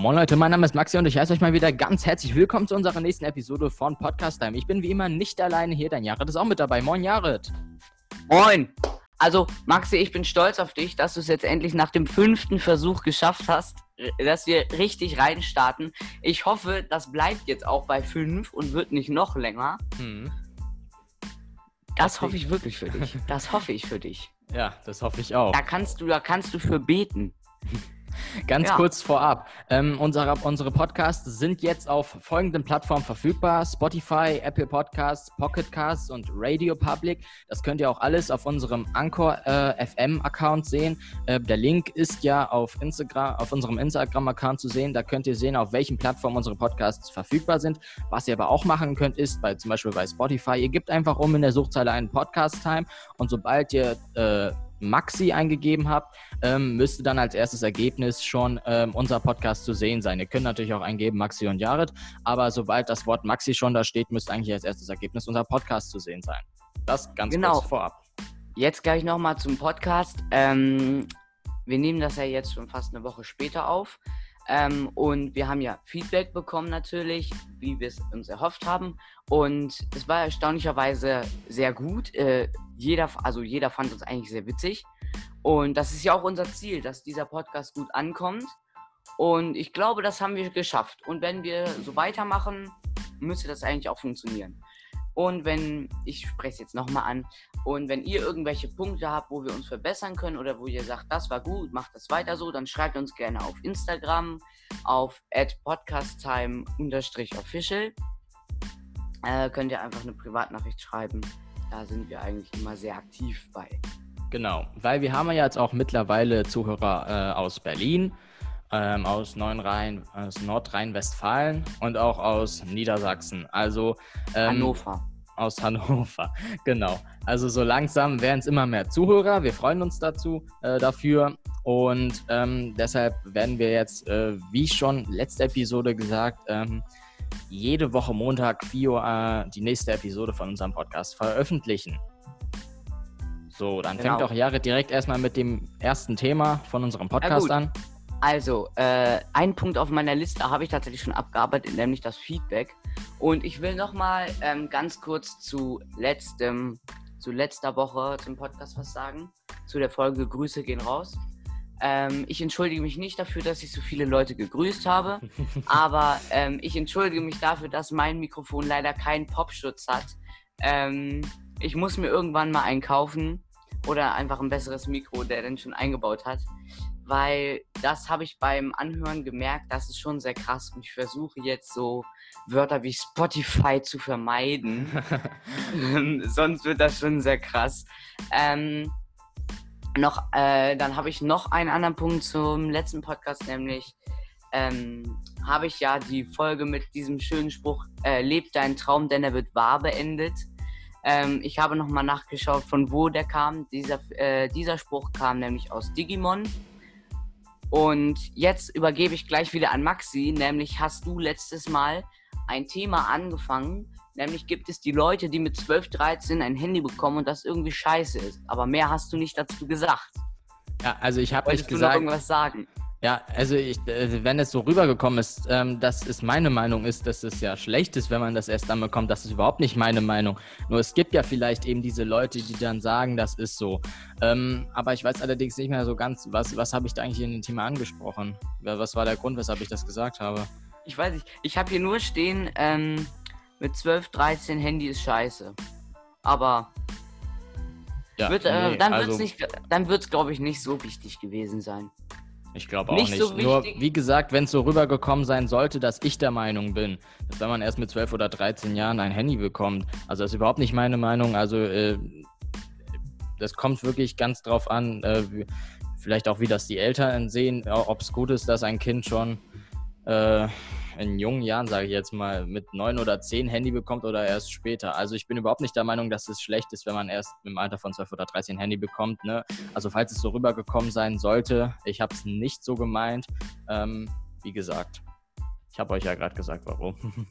Moin Leute, mein Name ist Maxi und ich heiße euch mal wieder ganz herzlich willkommen zu unserer nächsten Episode von Podcast Time. Ich bin wie immer nicht alleine hier, dein Jared ist auch mit dabei. Moin Jared. Moin. Also Maxi, ich bin stolz auf dich, dass du es jetzt endlich nach dem fünften Versuch geschafft hast, dass wir richtig reinstarten. Ich hoffe, das bleibt jetzt auch bei fünf und wird nicht noch länger. Hm. Das hoffe ich wirklich für dich. Das hoffe ich für dich. Ja, das hoffe ich auch. Da kannst du, da kannst du für beten. Ganz ja. kurz vorab. Ähm, unsere, unsere Podcasts sind jetzt auf folgenden Plattformen verfügbar: Spotify, Apple Podcasts, Pocket Casts und Radio Public. Das könnt ihr auch alles auf unserem Anchor äh, FM Account sehen. Äh, der Link ist ja auf Instagram, auf unserem Instagram Account zu sehen. Da könnt ihr sehen, auf welchen Plattformen unsere Podcasts verfügbar sind. Was ihr aber auch machen könnt, ist bei, zum Beispiel bei Spotify, ihr gebt einfach um in der Suchzeile einen Podcast Time und sobald ihr äh, Maxi eingegeben habt, ähm, müsste dann als erstes Ergebnis schon ähm, unser Podcast zu sehen sein. Ihr könnt natürlich auch eingeben Maxi und Jared, aber sobald das Wort Maxi schon da steht, müsste eigentlich als erstes Ergebnis unser Podcast zu sehen sein. Das ganz genau. kurz vorab. Jetzt gleich nochmal zum Podcast. Ähm, wir nehmen das ja jetzt schon fast eine Woche später auf. Ähm, und wir haben ja Feedback bekommen natürlich, wie wir es uns erhofft haben. Und es war erstaunlicherweise sehr gut. Äh, jeder, also jeder fand uns eigentlich sehr witzig. Und das ist ja auch unser Ziel, dass dieser Podcast gut ankommt. Und ich glaube, das haben wir geschafft. Und wenn wir so weitermachen, müsste das eigentlich auch funktionieren. Und wenn, ich spreche es jetzt nochmal an, und wenn ihr irgendwelche Punkte habt, wo wir uns verbessern können oder wo ihr sagt, das war gut, macht das weiter so, dann schreibt uns gerne auf Instagram auf podcasttime-official. Äh, könnt ihr einfach eine Privatnachricht schreiben. Da sind wir eigentlich immer sehr aktiv bei. Genau, weil wir haben ja jetzt auch mittlerweile Zuhörer äh, aus Berlin, ähm, aus, aus Nordrhein-Westfalen und auch aus Niedersachsen. Also ähm, Hannover aus Hannover. Genau. Also so langsam werden es immer mehr Zuhörer. Wir freuen uns dazu äh, dafür. Und ähm, deshalb werden wir jetzt, äh, wie schon letzte Episode gesagt, ähm, jede Woche Montag 4 Uhr äh, die nächste Episode von unserem Podcast veröffentlichen. So, dann genau. fängt auch Jahre direkt erstmal mit dem ersten Thema von unserem Podcast an. Also, äh, ein Punkt auf meiner Liste habe ich tatsächlich schon abgearbeitet, nämlich das Feedback. Und ich will nochmal ähm, ganz kurz zu letztem, zu letzter Woche zum Podcast was sagen. Zu der Folge Grüße gehen raus. Ähm, ich entschuldige mich nicht dafür, dass ich so viele Leute gegrüßt habe, aber ähm, ich entschuldige mich dafür, dass mein Mikrofon leider keinen Popschutz hat. Ähm, ich muss mir irgendwann mal einen kaufen oder einfach ein besseres Mikro, der dann schon eingebaut hat weil das habe ich beim Anhören gemerkt, das ist schon sehr krass und ich versuche jetzt so Wörter wie Spotify zu vermeiden. Sonst wird das schon sehr krass. Ähm, noch, äh, dann habe ich noch einen anderen Punkt zum letzten Podcast, nämlich ähm, habe ich ja die Folge mit diesem schönen Spruch, äh, lebt dein Traum, denn er wird wahr beendet. Ähm, ich habe nochmal nachgeschaut, von wo der kam. Dieser, äh, dieser Spruch kam nämlich aus Digimon. Und jetzt übergebe ich gleich wieder an Maxi, nämlich hast du letztes Mal ein Thema angefangen, nämlich gibt es die Leute, die mit 12, 13 ein Handy bekommen und das irgendwie scheiße ist. Aber mehr hast du nicht dazu gesagt. Ja, also ich habe nicht gesagt. Du noch irgendwas sagen? Ja, also ich, äh, wenn es so rübergekommen ist, ähm, dass es meine Meinung ist, dass es ja schlecht ist, wenn man das erst dann bekommt, das ist überhaupt nicht meine Meinung. Nur es gibt ja vielleicht eben diese Leute, die dann sagen, das ist so. Ähm, aber ich weiß allerdings nicht mehr so ganz, was, was habe ich da eigentlich in dem Thema angesprochen? Was war der Grund, weshalb ich das gesagt habe? Ich weiß nicht. Ich habe hier nur stehen, ähm, mit 12, 13 Handy ist scheiße. Aber ja, wird, äh, nee, dann also, wird es, glaube ich, nicht so wichtig gewesen sein. Ich glaube auch nicht. nicht. So Nur, wie gesagt, wenn es so rübergekommen sein sollte, dass ich der Meinung bin, dass wenn man erst mit 12 oder 13 Jahren ein Handy bekommt, also das ist überhaupt nicht meine Meinung. Also, äh, das kommt wirklich ganz drauf an, äh, vielleicht auch, wie das die Eltern sehen, ob es gut ist, dass ein Kind schon äh, in jungen Jahren, sage ich jetzt mal, mit neun oder zehn Handy bekommt oder erst später. Also ich bin überhaupt nicht der Meinung, dass es schlecht ist, wenn man erst im Alter von zwölf oder dreizehn Handy bekommt. Ne? Also falls es so rübergekommen sein sollte, ich habe es nicht so gemeint. Ähm, wie gesagt, ich habe euch ja gerade gesagt, warum.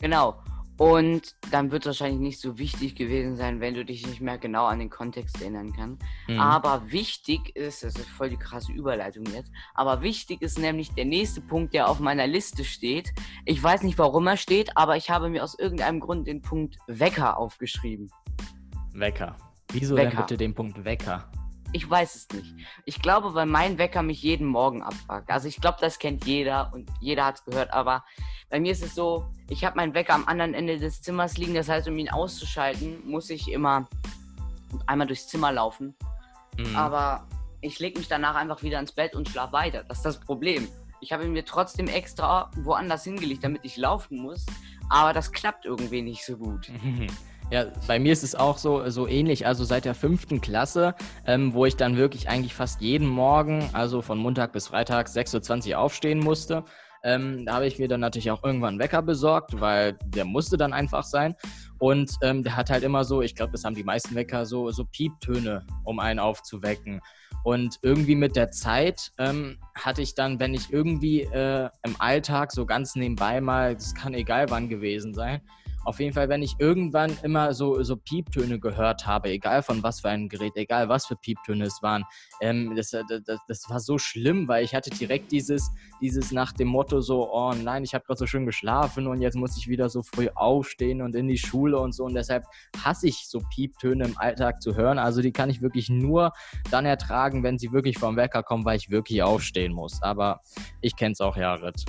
genau. Und dann wird es wahrscheinlich nicht so wichtig gewesen sein, wenn du dich nicht mehr genau an den Kontext erinnern kannst. Mhm. Aber wichtig ist, das ist voll die krasse Überleitung jetzt, aber wichtig ist nämlich der nächste Punkt, der auf meiner Liste steht. Ich weiß nicht, warum er steht, aber ich habe mir aus irgendeinem Grund den Punkt Wecker aufgeschrieben. Wecker. Wieso Wecker. denn bitte den Punkt Wecker? Ich weiß es nicht. Ich glaube, weil mein Wecker mich jeden Morgen abfragt. Also ich glaube, das kennt jeder und jeder hat es gehört, aber bei mir ist es so, ich habe meinen Wecker am anderen Ende des Zimmers liegen. Das heißt, um ihn auszuschalten, muss ich immer einmal durchs Zimmer laufen. Mhm. Aber ich lege mich danach einfach wieder ins Bett und schlafe weiter. Das ist das Problem. Ich habe ihn mir trotzdem extra woanders hingelegt, damit ich laufen muss. Aber das klappt irgendwie nicht so gut. Ja, bei mir ist es auch so, so ähnlich. Also seit der fünften Klasse, ähm, wo ich dann wirklich eigentlich fast jeden Morgen, also von Montag bis Freitag, 6.20 Uhr aufstehen musste. Ähm, da habe ich mir dann natürlich auch irgendwann einen Wecker besorgt, weil der musste dann einfach sein. Und ähm, der hat halt immer so, ich glaube, das haben die meisten Wecker, so, so Pieptöne, um einen aufzuwecken. Und irgendwie mit der Zeit ähm, hatte ich dann, wenn ich irgendwie äh, im Alltag so ganz nebenbei mal, das kann egal wann gewesen sein, auf jeden Fall, wenn ich irgendwann immer so, so Pieptöne gehört habe, egal von was für einem Gerät, egal was für Pieptöne es waren, ähm, das, äh, das, das war so schlimm, weil ich hatte direkt dieses, dieses nach dem Motto so, oh nein, ich habe gerade so schön geschlafen und jetzt muss ich wieder so früh aufstehen und in die Schule und so. Und deshalb hasse ich so Pieptöne im Alltag zu hören. Also die kann ich wirklich nur dann ertragen, wenn sie wirklich vom Wecker kommen, weil ich wirklich aufstehen muss. Aber ich kenne es auch, Jared.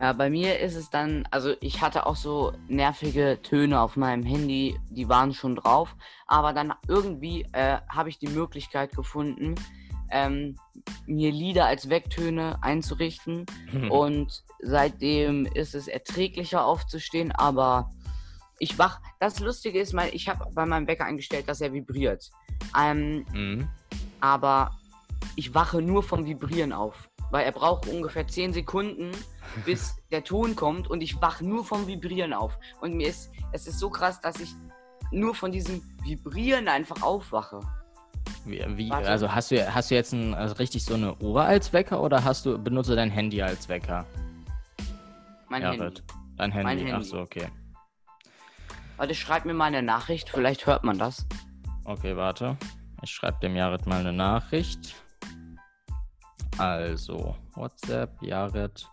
Ja, bei mir ist es dann, also ich hatte auch so nervige Töne auf meinem Handy, die waren schon drauf, aber dann irgendwie äh, habe ich die Möglichkeit gefunden, ähm, mir Lieder als Wecktöne einzurichten hm. und seitdem ist es erträglicher aufzustehen, aber ich wach. Das Lustige ist, mein, ich habe bei meinem Wecker eingestellt, dass er vibriert. Ähm, mhm. Aber ich wache nur vom Vibrieren auf weil er braucht ungefähr 10 Sekunden, bis der Ton kommt und ich wach nur vom Vibrieren auf. Und mir ist, es ist so krass, dass ich nur von diesem Vibrieren einfach aufwache. Wie, wie also hast du, hast du jetzt ein, also richtig so eine Uhr als Wecker oder hast du, benutze dein Handy als Wecker? Mein ja, Handy. Dein Handy, mein Handy. ach so, okay. Warte, schreib mir mal eine Nachricht, vielleicht hört man das. Okay, warte. Ich schreibe dem Jared mal eine Nachricht. Also, WhatsApp, Jared.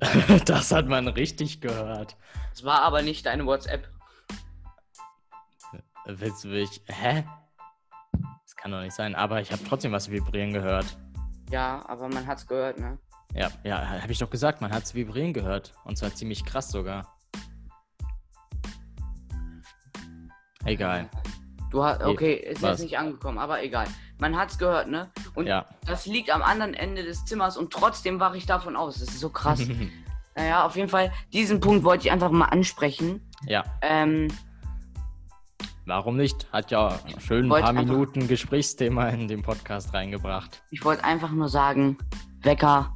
das hat man richtig gehört. Es war aber nicht deine WhatsApp. Willst du mich. Hä? Das kann doch nicht sein. Aber ich habe trotzdem was vibrieren gehört. Ja, aber man hat's gehört, ne? Ja, ja, habe ich doch gesagt, man hat's vibrieren gehört. Und zwar ziemlich krass sogar. Egal. Du hast, okay, ist Was? jetzt nicht angekommen, aber egal. Man hat es gehört, ne? Und ja. das liegt am anderen Ende des Zimmers und trotzdem wache ich davon aus. Das ist so krass. naja, auf jeden Fall, diesen Punkt wollte ich einfach mal ansprechen. Ja. Ähm, Warum nicht? Hat ja schön ein paar Minuten einfach, Gesprächsthema in den Podcast reingebracht. Ich wollte einfach nur sagen, Wecker,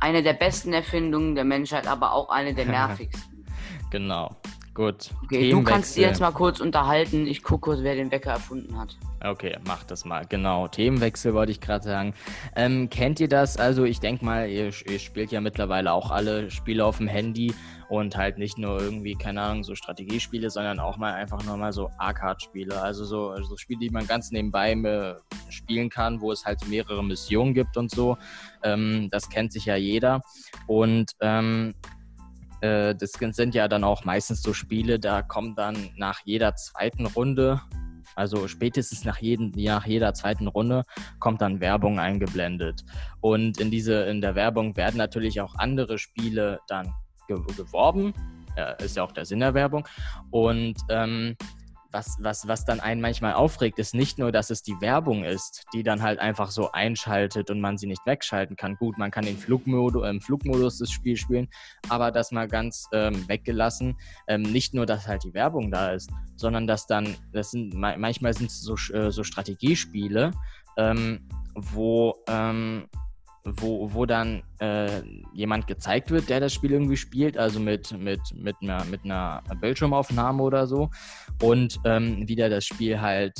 eine der besten Erfindungen der Menschheit, aber auch eine der nervigsten. genau. Gut. Okay, du kannst dir jetzt mal kurz unterhalten. Ich gucke, wer den Wecker erfunden hat. Okay, mach das mal. Genau. Themenwechsel wollte ich gerade sagen. Ähm, kennt ihr das? Also, ich denke mal, ihr, ihr, spielt ja mittlerweile auch alle Spiele auf dem Handy und halt nicht nur irgendwie, keine Ahnung, so Strategiespiele, sondern auch mal einfach nur mal so Arcade-Spiele. Also so, so Spiele, die man ganz nebenbei äh, spielen kann, wo es halt mehrere Missionen gibt und so. Ähm, das kennt sich ja jeder. Und ähm, äh, das sind ja dann auch meistens so Spiele, da kommt dann nach jeder zweiten Runde, also spätestens nach, jeden, nach jeder zweiten Runde, kommt dann Werbung eingeblendet. Und in, diese, in der Werbung werden natürlich auch andere Spiele dann geworben. Äh, ist ja auch der Sinn der Werbung. Und ähm, was, was, was dann einen manchmal aufregt, ist nicht nur, dass es die Werbung ist, die dann halt einfach so einschaltet und man sie nicht wegschalten kann. Gut, man kann den Flugmodus, im Flugmodus das Spiel spielen, aber das mal ganz ähm, weggelassen. Ähm, nicht nur, dass halt die Werbung da ist, sondern dass dann, das sind manchmal sind es so, äh, so Strategiespiele, ähm, wo ähm, wo, wo dann äh, jemand gezeigt wird, der das Spiel irgendwie spielt, also mit, mit, mit, einer, mit einer Bildschirmaufnahme oder so. Und ähm, wie der das Spiel halt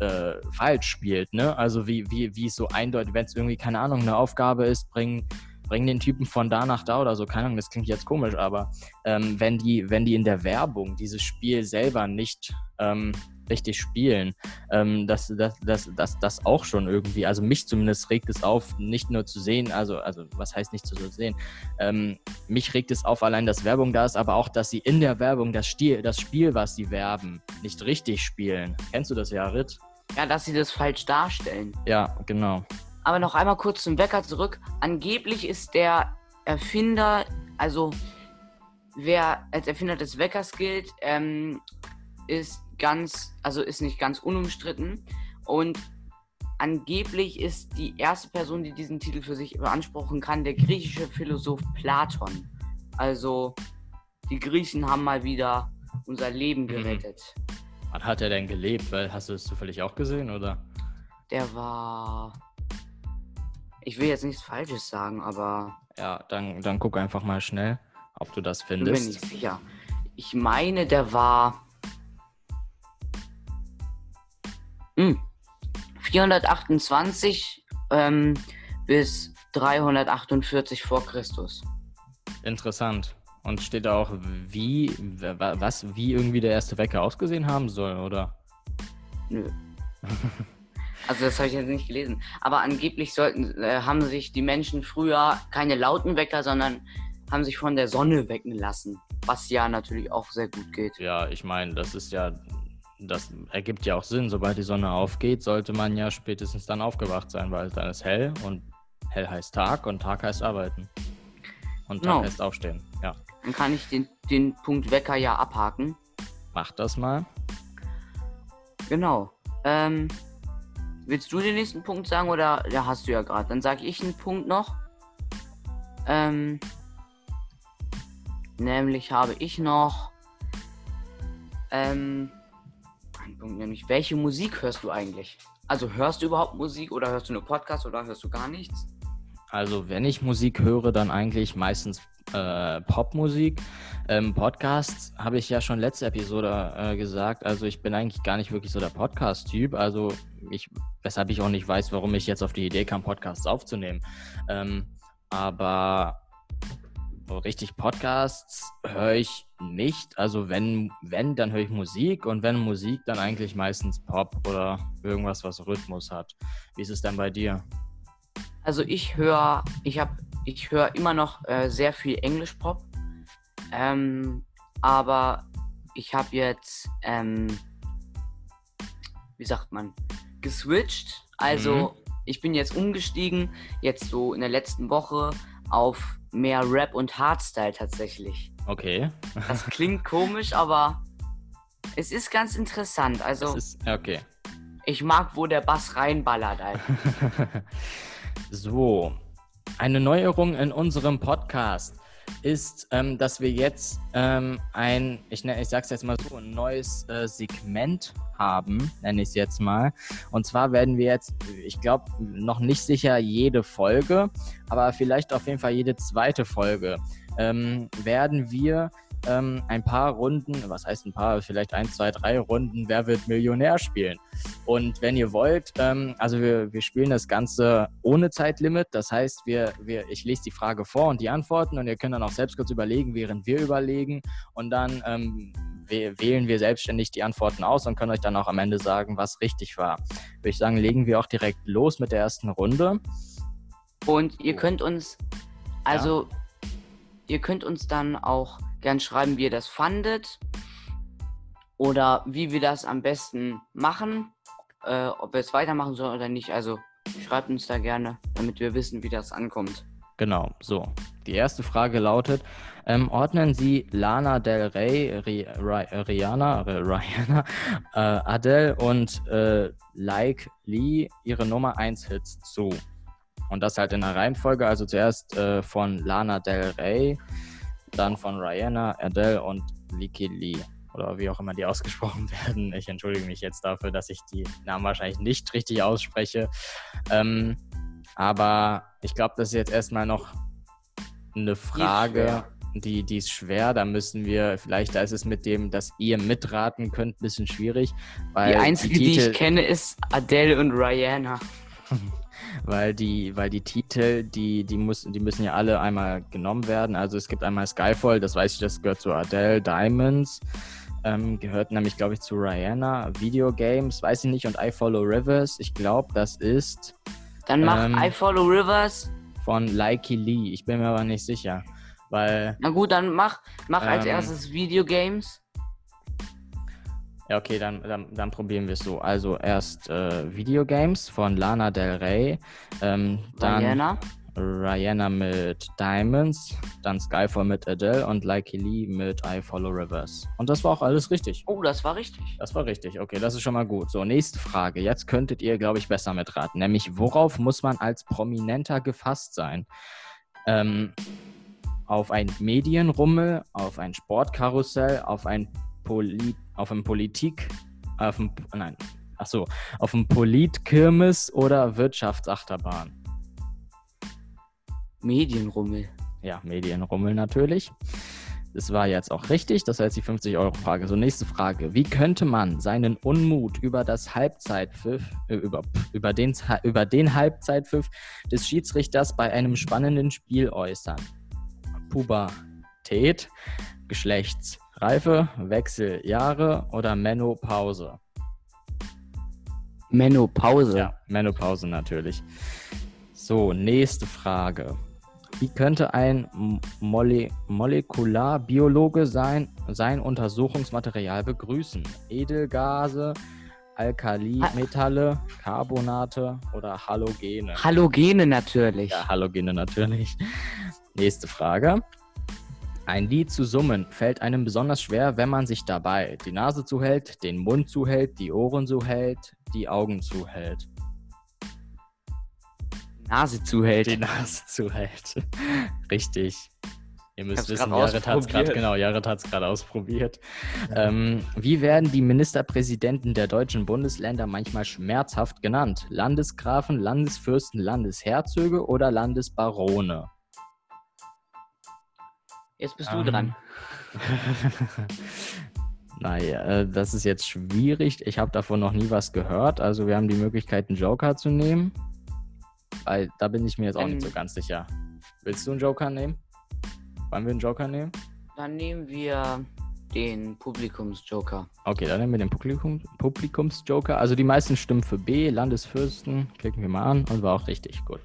äh, falsch spielt, ne? Also wie, wie, wie es so eindeutig, wenn es irgendwie, keine Ahnung, eine Aufgabe ist, bringen bring den Typen von da nach da oder so, keine Ahnung, das klingt jetzt komisch, aber ähm, wenn, die, wenn die in der Werbung dieses Spiel selber nicht ähm, richtig spielen, ähm, dass das, das, das, das auch schon irgendwie, also mich zumindest regt es auf, nicht nur zu sehen, also, also was heißt nicht zu sehen, ähm, mich regt es auf allein, dass Werbung da ist, aber auch, dass sie in der Werbung das, Stil, das Spiel, was sie werben, nicht richtig spielen. Kennst du das, Jarit? Ja, dass sie das falsch darstellen. Ja, genau. Aber noch einmal kurz zum Wecker zurück. Angeblich ist der Erfinder, also wer als Erfinder des Weckers gilt, ähm, ist ganz, also ist nicht ganz unumstritten. Und angeblich ist die erste Person, die diesen Titel für sich beanspruchen kann, der griechische Philosoph Platon. Also die Griechen haben mal wieder unser Leben mhm. gerettet. Wann hat er denn gelebt? Weil hast du es zufällig auch gesehen, oder? Der war ich will jetzt nichts Falsches sagen, aber. Ja, dann, dann guck einfach mal schnell, ob du das findest. Ich bin nicht sicher. Ich meine, der war. 428 ähm, bis 348 vor Christus. Interessant. Und steht da auch, wie, was, wie irgendwie der erste Wecker ausgesehen haben soll, oder? Nö. Also das habe ich jetzt nicht gelesen. Aber angeblich sollten, äh, haben sich die Menschen früher keine lauten Wecker, sondern haben sich von der Sonne wecken lassen. Was ja natürlich auch sehr gut geht. Ja, ich meine, das ist ja, das ergibt ja auch Sinn. Sobald die Sonne aufgeht, sollte man ja spätestens dann aufgewacht sein, weil dann ist hell und hell heißt Tag und Tag heißt arbeiten. Und Tag no. heißt aufstehen, ja. Dann kann ich den, den Punkt Wecker ja abhaken. Mach das mal. Genau. Ähm, Willst du den nächsten Punkt sagen oder ja, hast du ja gerade? Dann sage ich einen Punkt noch. Ähm, nämlich habe ich noch ähm, nämlich welche Musik hörst du eigentlich? Also hörst du überhaupt Musik oder hörst du nur Podcast oder hörst du gar nichts? Also wenn ich Musik höre, dann eigentlich meistens äh, Popmusik. Ähm, Podcasts habe ich ja schon letzte Episode äh, gesagt. Also ich bin eigentlich gar nicht wirklich so der Podcast-Typ. Also ich, weshalb ich auch nicht weiß, warum ich jetzt auf die Idee kam, Podcasts aufzunehmen. Ähm, aber richtig Podcasts höre ich nicht. Also wenn, wenn, dann höre ich Musik und wenn Musik, dann eigentlich meistens Pop oder irgendwas, was Rhythmus hat. Wie ist es denn bei dir? Also ich höre, ich habe ich höre immer noch äh, sehr viel Englisch-Pop. Ähm, aber ich habe jetzt, ähm, wie sagt man, geswitcht. Also mhm. ich bin jetzt umgestiegen, jetzt so in der letzten Woche auf mehr Rap und Hardstyle tatsächlich. Okay. das klingt komisch, aber es ist ganz interessant. Also, ist, okay. Ich mag, wo der Bass reinballert. Halt. so, eine Neuerung in unserem Podcast ist, ähm, dass wir jetzt ähm, ein, ich, ne, ich sag's jetzt mal so, ein neues äh, Segment haben, nenne ich es jetzt mal. Und zwar werden wir jetzt, ich glaube, noch nicht sicher jede Folge, aber vielleicht auf jeden Fall jede zweite Folge, ähm, werden wir ähm, ein paar Runden, was heißt ein paar, vielleicht ein, zwei, drei Runden Wer wird Millionär spielen. Und wenn ihr wollt, ähm, also wir, wir spielen das Ganze ohne Zeitlimit. Das heißt, wir, wir, ich lese die Frage vor und die Antworten und ihr könnt dann auch selbst kurz überlegen, während wir überlegen. Und dann ähm, wählen wir selbstständig die Antworten aus und können euch dann auch am Ende sagen, was richtig war. Würde ich sagen, legen wir auch direkt los mit der ersten Runde. Und ihr könnt uns, also ja. ihr könnt uns dann auch Gern schreiben, wie ihr das fandet oder wie wir das am besten machen, äh, ob wir es weitermachen sollen oder nicht. Also schreibt uns da gerne, damit wir wissen, wie das ankommt. Genau, so. Die erste Frage lautet: ähm, Ordnen Sie Lana Del Rey, Ri, Ri, Rihanna, Rihanna äh, Adele und äh, Like Lee ihre Nummer 1 Hits zu? Und das halt in der Reihenfolge, also zuerst äh, von Lana Del Rey, dann von Rihanna, Adele und Liki Lee. Oder wie auch immer die ausgesprochen werden. Ich entschuldige mich jetzt dafür, dass ich die Namen wahrscheinlich nicht richtig ausspreche. Ähm, aber ich glaube, das ist jetzt erstmal noch eine Frage. die, die ist schwer. Da müssen wir, vielleicht, da ist es mit dem, dass ihr mitraten könnt, ein bisschen schwierig. Weil die einzige, die, Titel, die ich kenne, ist Adele und Rihanna. weil die, weil die Titel, die, die, muss, die müssen ja alle einmal genommen werden. Also es gibt einmal Skyfall, das weiß ich, das gehört zu Adele, Diamonds. Ähm, gehört nämlich, glaube ich, zu Rihanna. Videogames, weiß ich nicht. Und I Follow Rivers, ich glaube, das ist. Dann mach ähm, I Follow Rivers. Von Likey Lee. Ich bin mir aber nicht sicher. Weil. Na gut, dann mach, mach ähm, als erstes Videogames. Ja, okay, dann, dann, dann probieren wir es so. Also erst äh, Videogames von Lana Del Rey. Ähm, dann Rihanna. Rihanna mit Diamonds, dann Skyfall mit Adele und Likey Lee mit I Follow Rivers. Und das war auch alles richtig. Oh, das war richtig. Das war richtig. Okay, das ist schon mal gut. So, nächste Frage. Jetzt könntet ihr, glaube ich, besser mitraten. Nämlich, worauf muss man als Prominenter gefasst sein? Ähm, auf ein Medienrummel, auf ein Sportkarussell, auf ein Poli auf ein Politik, auf ein, nein, ach so, auf ein Politkirmes oder Wirtschaftsachterbahn? Medienrummel. Ja, Medienrummel natürlich. Das war jetzt auch richtig. Das war jetzt die 50-Euro-Frage. So, nächste Frage. Wie könnte man seinen Unmut über das Halbzeitpfiff, äh, über, über, den, über den Halbzeitpfiff des Schiedsrichters bei einem spannenden Spiel äußern? Pubertät, Geschlechtsreife, Wechseljahre oder Menopause? Menopause. Ja, Menopause natürlich. So, nächste Frage. Wie könnte ein Mole Molekularbiologe sein, sein Untersuchungsmaterial begrüßen? Edelgase, Alkalimetalle, Carbonate oder Halogene? Halogene natürlich. Ja, Halogene natürlich. Nächste Frage. Ein Lied zu summen fällt einem besonders schwer, wenn man sich dabei die Nase zuhält, den Mund zuhält, die Ohren zuhält, die Augen zuhält. Nase zuhält. Die Nase zuhält. Richtig. Ihr müsst wissen, Jared hat es gerade genau, Jared hat es gerade ausprobiert. Ja. Ähm, wie werden die Ministerpräsidenten der deutschen Bundesländer manchmal schmerzhaft genannt? Landesgrafen, Landesfürsten, Landesherzöge oder Landesbarone? Jetzt bist du um. dran. naja, äh, das ist jetzt schwierig. Ich habe davon noch nie was gehört. Also wir haben die Möglichkeit, einen Joker zu nehmen. Weil da bin ich mir jetzt auch ähm, nicht so ganz sicher. Willst du einen Joker nehmen? Wollen wir einen Joker nehmen? Dann nehmen wir den Publikumsjoker. Okay, dann nehmen wir den Publikum, Publikumsjoker. Also die meisten stimmen für B, Landesfürsten. Klicken wir mal an und war auch richtig gut.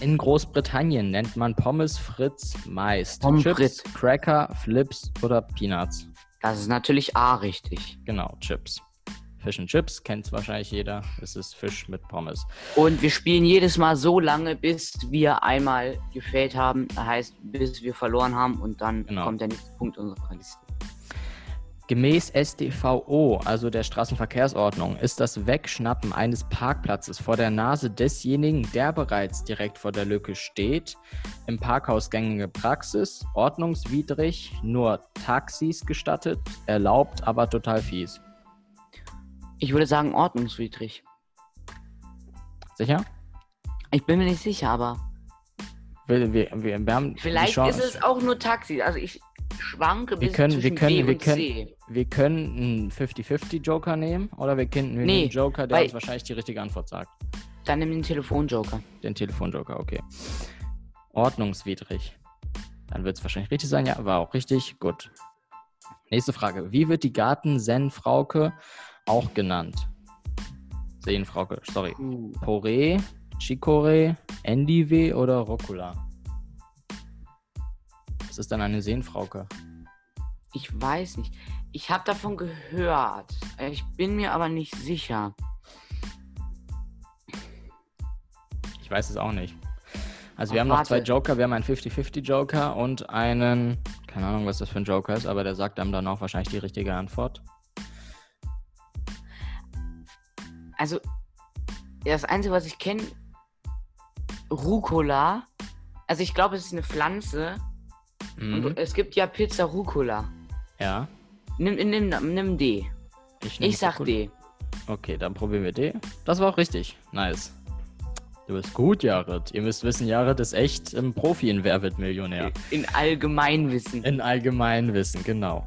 In Großbritannien nennt man Pommes Fritz meist Pommes Chips, Fritz. Cracker, Flips oder Peanuts. Das ist natürlich A richtig. Genau, Chips. Fish and Chips kennt wahrscheinlich jeder. Es ist Fisch mit Pommes. Und wir spielen jedes Mal so lange, bis wir einmal gefällt haben. Das heißt, bis wir verloren haben und dann genau. kommt der nächste Punkt unserer Liste. Gemäß StVO, also der Straßenverkehrsordnung, ist das Wegschnappen eines Parkplatzes vor der Nase desjenigen, der bereits direkt vor der Lücke steht, im Parkhaus gängige Praxis, ordnungswidrig, nur Taxis gestattet, erlaubt, aber total fies. Ich würde sagen ordnungswidrig. Sicher? Ich bin mir nicht sicher, aber. Wir, wir, wir, wir haben Vielleicht ist es auch nur Taxi. Also ich schwanke wir können, wir können, B wir können, C. Wir können einen 50-50 Joker nehmen oder wir können wir nee, einen Joker, der uns wahrscheinlich die richtige Antwort sagt. Dann nimm den Telefonjoker. Den Telefonjoker, okay. Ordnungswidrig. Dann wird es wahrscheinlich richtig sein. Ja, war auch richtig. Gut. Nächste Frage. Wie wird die Garten-Zen-Frauke auch genannt. Seenfrauke, sorry. Uh. Poré, Chicorée, Endive oder Rucola? Was ist dann eine Seenfrauke? Ich weiß nicht. Ich habe davon gehört. Ich bin mir aber nicht sicher. Ich weiß es auch nicht. Also Ach, wir haben warte. noch zwei Joker. Wir haben einen 50-50 Joker und einen, keine Ahnung, was das für ein Joker ist, aber der sagt einem dann auch wahrscheinlich die richtige Antwort. Also, das Einzige, was ich kenne, Rucola. Also, ich glaube, es ist eine Pflanze. Mhm. Und es gibt ja Pizza Rucola. Ja. Nimm, nimm, nimm D. Ich, ich sag Rucola. D. Okay, dann probieren wir D. Das war auch richtig. Nice. Du bist gut, Jared. Ihr müsst wissen, Jared ist echt ein Profi in Wer wird Millionär. In Allgemeinwissen. In Allgemeinwissen, genau.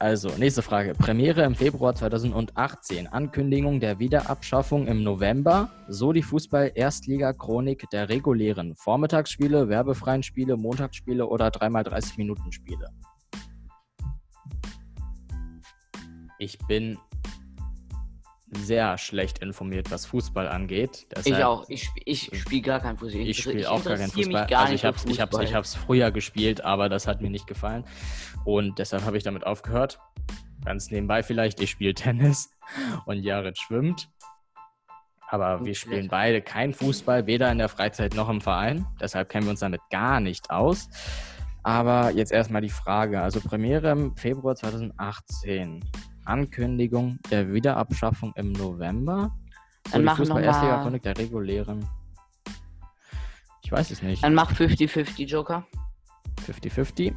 Also, nächste Frage. Premiere im Februar 2018. Ankündigung der Wiederabschaffung im November. So die Fußball-Erstliga-Chronik der regulären Vormittagsspiele, werbefreien Spiele, Montagsspiele oder 3x30 Minuten Spiele. Ich bin sehr schlecht informiert, was Fußball angeht. Deshalb, ich auch. Ich, ich spiele gar keinen Fußball. Ich, ich spiele auch gar keinen Fußball. Gar also ich habe ich hab's, ich hab's früher gespielt, aber das hat mir nicht gefallen. Und deshalb habe ich damit aufgehört. Ganz nebenbei vielleicht, ich spiele Tennis und Jared schwimmt. Aber wir spielen beide kein Fußball, weder in der Freizeit noch im Verein. Deshalb kennen wir uns damit gar nicht aus. Aber jetzt erstmal die Frage. Also Premiere im Februar 2018. Ankündigung der Wiederabschaffung im November. So, Dann machen wir erste mal... der regulären. Ich weiß es nicht. Dann mach 50-50 Joker. 50-50.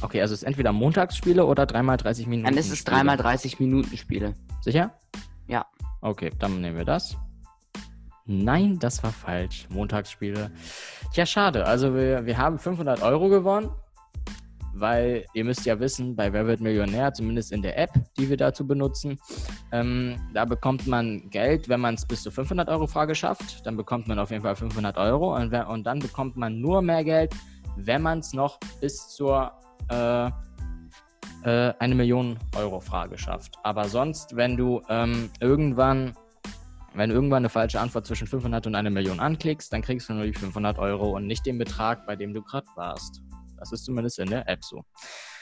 Okay, also es ist entweder Montagsspiele oder 3x30 Minuten. Dann ist es 3x30 Minuten Spiele. Sicher? Ja. Okay, dann nehmen wir das. Nein, das war falsch. Montagsspiele. Tja, schade. Also wir, wir haben 500 Euro gewonnen weil ihr müsst ja wissen, bei Wer wird Millionär, zumindest in der App, die wir dazu benutzen, ähm, da bekommt man Geld, wenn man es bis zu 500 Euro Frage schafft, dann bekommt man auf jeden Fall 500 Euro und, und dann bekommt man nur mehr Geld, wenn man es noch bis zur äh, äh, eine Million Euro Frage schafft. Aber sonst, wenn du ähm, irgendwann wenn irgendwann eine falsche Antwort zwischen 500 und eine Million anklickst, dann kriegst du nur die 500 Euro und nicht den Betrag, bei dem du gerade warst. Das ist zumindest in der App so.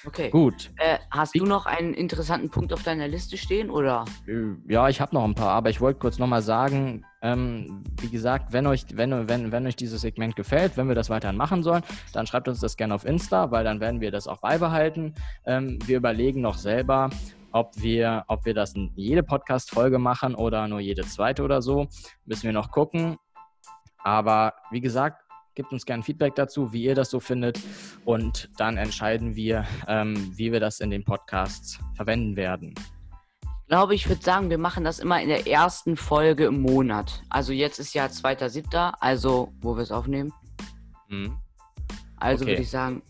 Okay. Gut. Äh, hast du noch einen interessanten Punkt auf deiner Liste stehen oder? Äh, ja, ich habe noch ein paar, aber ich wollte kurz nochmal sagen, ähm, wie gesagt, wenn euch, wenn, wenn, wenn euch dieses Segment gefällt, wenn wir das weiterhin machen sollen, dann schreibt uns das gerne auf Insta, weil dann werden wir das auch beibehalten. Ähm, wir überlegen noch selber, ob wir, ob wir das in jede Podcast-Folge machen oder nur jede zweite oder so. Müssen wir noch gucken. Aber wie gesagt, Gebt uns gerne Feedback dazu, wie ihr das so findet. Und dann entscheiden wir, ähm, wie wir das in den Podcasts verwenden werden. Ich glaube, ich würde sagen, wir machen das immer in der ersten Folge im Monat. Also jetzt ist ja 2.7., also wo wir es aufnehmen. Mhm. Also okay. würde ich sagen,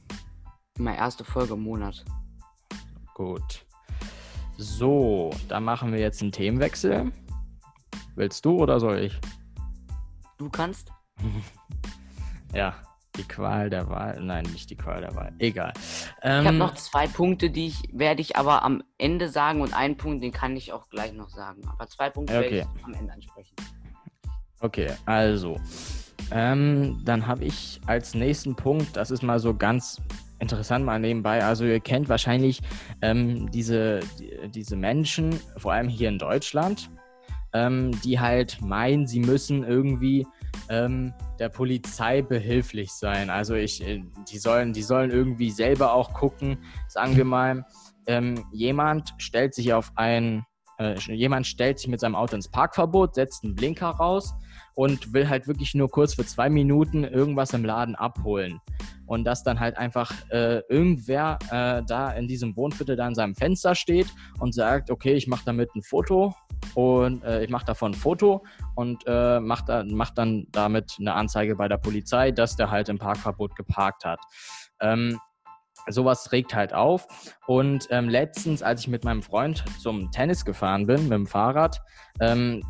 immer erste Folge im Monat. Gut. So, dann machen wir jetzt einen Themenwechsel. Willst du oder soll ich? Du kannst. Ja, die Qual der Wahl. Nein, nicht die Qual der Wahl. Egal. Ähm, ich habe noch zwei Punkte, die ich werde ich aber am Ende sagen und einen Punkt, den kann ich auch gleich noch sagen. Aber zwei Punkte okay. werde ich am Ende ansprechen. Okay, also. Ähm, dann habe ich als nächsten Punkt, das ist mal so ganz interessant mal nebenbei. Also ihr kennt wahrscheinlich ähm, diese, die, diese Menschen, vor allem hier in Deutschland, ähm, die halt meinen, sie müssen irgendwie ähm, der Polizei behilflich sein. Also ich, äh, die sollen, die sollen irgendwie selber auch gucken. Sagen wir mal, ähm, jemand stellt sich auf ein, äh, jemand stellt sich mit seinem Auto ins Parkverbot, setzt einen Blinker raus und will halt wirklich nur kurz für zwei Minuten irgendwas im Laden abholen. Und dass dann halt einfach äh, irgendwer äh, da in diesem Wohnviertel da in seinem Fenster steht und sagt, okay, ich mache damit ein Foto und äh, ich mache davon ein Foto und äh, mache da, mach dann damit eine Anzeige bei der Polizei, dass der halt im Parkverbot geparkt hat. Ähm, sowas regt halt auf. Und ähm, letztens, als ich mit meinem Freund zum Tennis gefahren bin mit dem Fahrrad, ähm,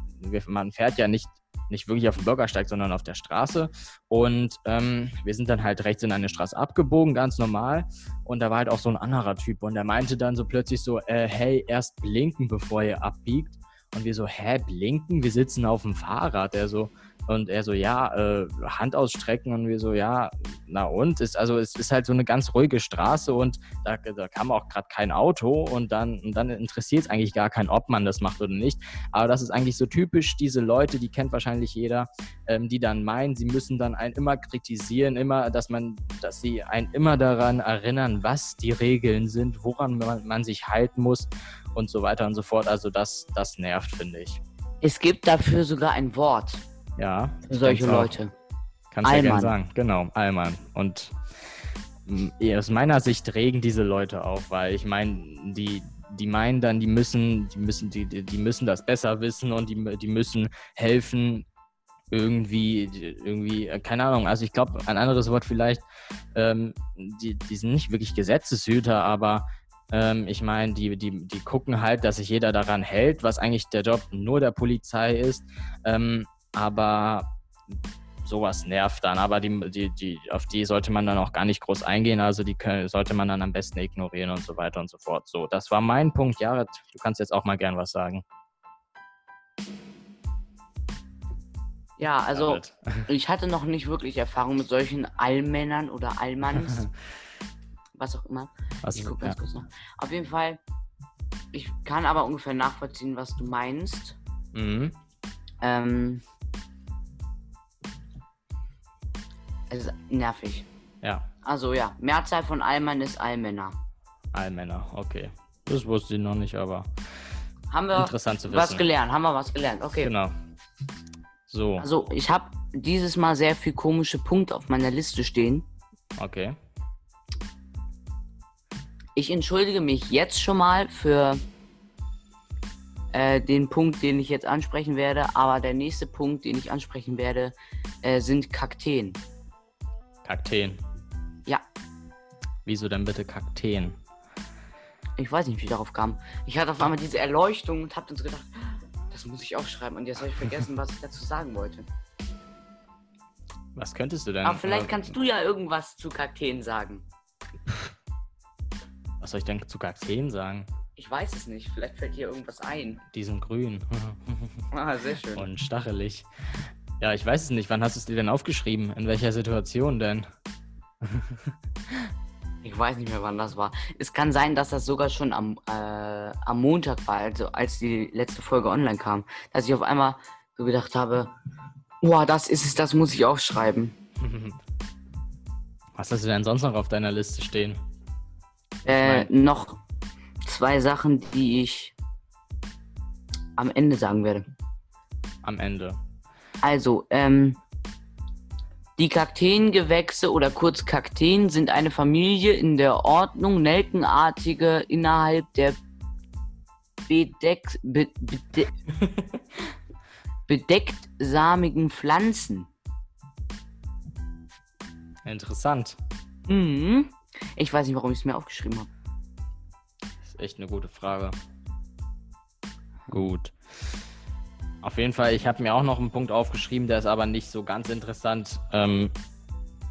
man fährt ja nicht nicht wirklich auf dem Bürgersteig, sondern auf der Straße. Und ähm, wir sind dann halt rechts in eine Straße abgebogen, ganz normal. Und da war halt auch so ein anderer Typ und der meinte dann so plötzlich so, äh, hey, erst blinken, bevor ihr abbiegt. Und wir so, hä, blinken? Wir sitzen auf dem Fahrrad. Der so, und er so, ja, äh, Hand ausstrecken. Und wir so, ja, na und? Ist, also es ist halt so eine ganz ruhige Straße und da, da kam auch gerade kein Auto. Und dann, und dann interessiert es eigentlich gar keinen, ob man das macht oder nicht. Aber das ist eigentlich so typisch, diese Leute, die kennt wahrscheinlich jeder, ähm, die dann meinen, sie müssen dann einen immer kritisieren, immer, dass man, dass sie einen immer daran erinnern, was die Regeln sind, woran man, man sich halten muss und so weiter und so fort. Also das, das nervt, finde ich. Es gibt dafür sogar ein Wort. Ja. Solche Leute. Kannst du ja gerne sagen. Genau, Allmann. Und mm, aus meiner Sicht regen diese Leute auf, weil ich meine, die, die meinen dann, die müssen, die müssen, die, die müssen das besser wissen und die, die müssen helfen, irgendwie, irgendwie, äh, keine Ahnung, also ich glaube, ein anderes Wort vielleicht, ähm, die, die sind nicht wirklich Gesetzeshüter, aber ähm, ich meine, die, die, die gucken halt, dass sich jeder daran hält, was eigentlich der Job nur der Polizei ist. Ähm, aber sowas nervt dann. Aber die, die, die, auf die sollte man dann auch gar nicht groß eingehen. Also die können, sollte man dann am besten ignorieren und so weiter und so fort. So, das war mein Punkt. Jared, du kannst jetzt auch mal gern was sagen. Ja, also ich hatte noch nicht wirklich Erfahrung mit solchen Allmännern oder Allmanns. was auch immer. Was, ich gucke ganz ja. kurz noch. Auf jeden Fall, ich kann aber ungefähr nachvollziehen, was du meinst. Mhm. Ähm, ist nervig. Ja. Also ja, Mehrzahl von Allmann ist Allmänner. Allmänner, okay. Das wusste ich noch nicht, aber haben wir interessant zu wissen. was gelernt. Haben wir was gelernt, okay. Genau. So. Also ich habe dieses Mal sehr viel komische Punkte auf meiner Liste stehen. Okay. Ich entschuldige mich jetzt schon mal für äh, den Punkt, den ich jetzt ansprechen werde, aber der nächste Punkt, den ich ansprechen werde, äh, sind Kakteen. Kakteen? Ja. Wieso denn bitte Kakteen? Ich weiß nicht, wie ich darauf kam. Ich hatte auf einmal diese Erleuchtung und hab dann so gedacht, das muss ich aufschreiben. Und jetzt habe ich vergessen, was ich dazu sagen wollte. Was könntest du denn? Aber vielleicht kannst du ja irgendwas zu Kakteen sagen. Was soll ich denn zu Kakteen sagen? Ich weiß es nicht. Vielleicht fällt dir irgendwas ein. Die sind grün. ah, sehr schön. Und stachelig. Ja, ich weiß es nicht. Wann hast du es dir denn aufgeschrieben? In welcher Situation denn? ich weiß nicht mehr, wann das war. Es kann sein, dass das sogar schon am, äh, am Montag war, also als die letzte Folge online kam. Dass ich auf einmal so gedacht habe, boah, das ist es, das muss ich aufschreiben. Was hast du denn sonst noch auf deiner Liste stehen? Äh, noch zwei Sachen, die ich am Ende sagen werde. Am Ende. Also, ähm, die Kakteengewächse oder kurz Kakteen sind eine Familie in der Ordnung Nelkenartige innerhalb der bedeck, be, bede, bedeckt-samigen Pflanzen. Interessant. Mhm. Ich weiß nicht, warum ich es mir aufgeschrieben habe. Das ist echt eine gute Frage. Gut. Auf jeden Fall, ich habe mir auch noch einen Punkt aufgeschrieben, der ist aber nicht so ganz interessant. Ähm,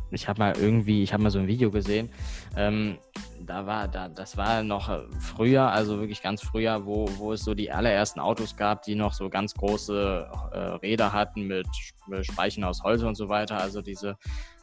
ich habe mal irgendwie, ich habe mal so ein Video gesehen. Ähm, da war, da, das war noch früher, also wirklich ganz früher, wo, wo es so die allerersten Autos gab, die noch so ganz große äh, Räder hatten mit Speichen aus Holz und so weiter. Also diese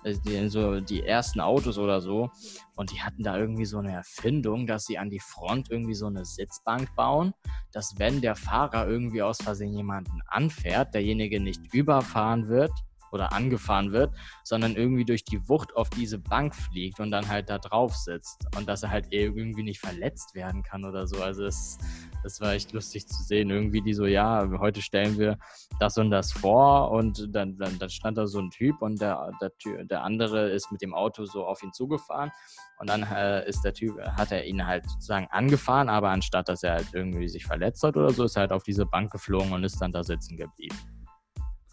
äh, die, so die ersten Autos oder so. Und die hatten da irgendwie so eine Erfindung, dass sie an die Front irgendwie so eine Sitzbank bauen, dass wenn der Fahrer irgendwie aus Versehen jemanden anfährt, derjenige nicht überfahren wird oder angefahren wird, sondern irgendwie durch die Wucht auf diese Bank fliegt und dann halt da drauf sitzt und dass er halt irgendwie nicht verletzt werden kann oder so. Also das, das war echt lustig zu sehen. Irgendwie die so, ja, heute stellen wir das und das vor und dann, dann, dann stand da so ein Typ und der, der, der andere ist mit dem Auto so auf ihn zugefahren und dann äh, ist der Typ, hat er ihn halt sozusagen angefahren, aber anstatt dass er halt irgendwie sich verletzt hat oder so, ist er halt auf diese Bank geflogen und ist dann da sitzen geblieben.